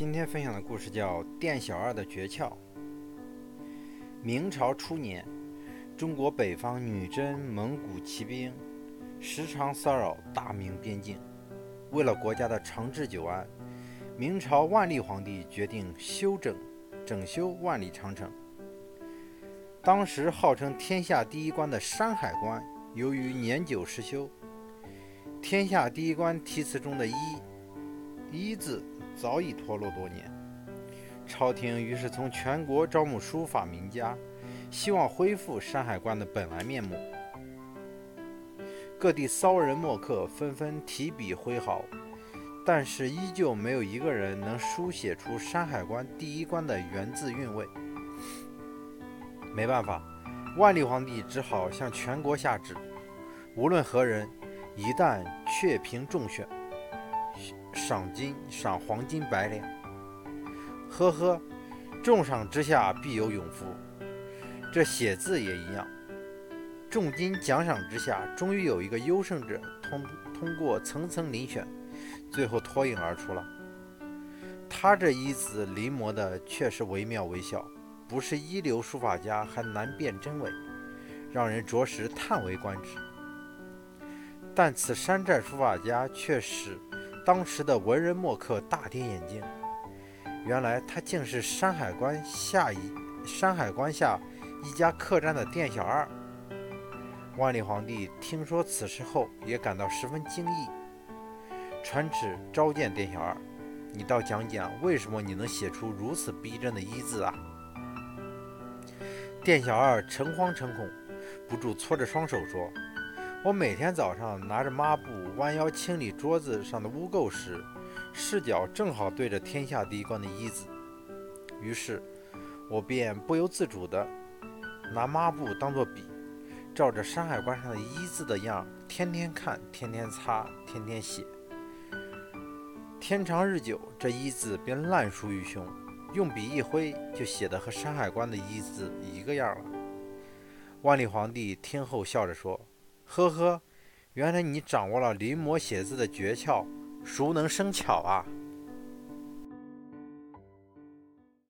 今天分享的故事叫《店小二的诀窍》。明朝初年，中国北方女真蒙古骑兵时常骚扰大明边境。为了国家的长治久安，明朝万历皇帝决定修整、整修万里长城。当时号称天下第一关的山海关，由于年久失修，天下第一关题词中的一“一”字。早已脱落多年，朝廷于是从全国招募书法名家，希望恢复山海关的本来面目。各地骚人墨客纷纷提笔挥毫，但是依旧没有一个人能书写出山海关第一关的原字韵味。没办法，万历皇帝只好向全国下旨：无论何人，一旦确评中选。赏金赏黄金百两，呵呵，重赏之下必有勇夫。这写字也一样，重金奖赏之下，终于有一个优胜者通通过层层遴选，最后脱颖而出了。他这一字临摹的确实惟妙惟肖，不是一流书法家还难辨真伪，让人着实叹为观止。但此山寨书法家却是。当时的文人墨客大跌眼镜，原来他竟是山海关下一山海关下一家客栈的店小二。万历皇帝听说此事后，也感到十分惊异，传旨召见店小二：“你倒讲讲，为什么你能写出如此逼真的一字啊？”店小二诚惶诚恐，不住搓着双手说。我每天早上拿着抹布弯腰清理桌子上的污垢时，视角正好对着天下第一关的一字，于是我便不由自主地拿抹布当作笔，照着山海关上的一字的样，天天看，天天擦，天天写。天长日久，这一字便烂熟于胸，用笔一挥，就写得和山海关的一字一个样了。万历皇帝听后笑着说。呵呵，原来你掌握了临摹写字的诀窍，熟能生巧啊！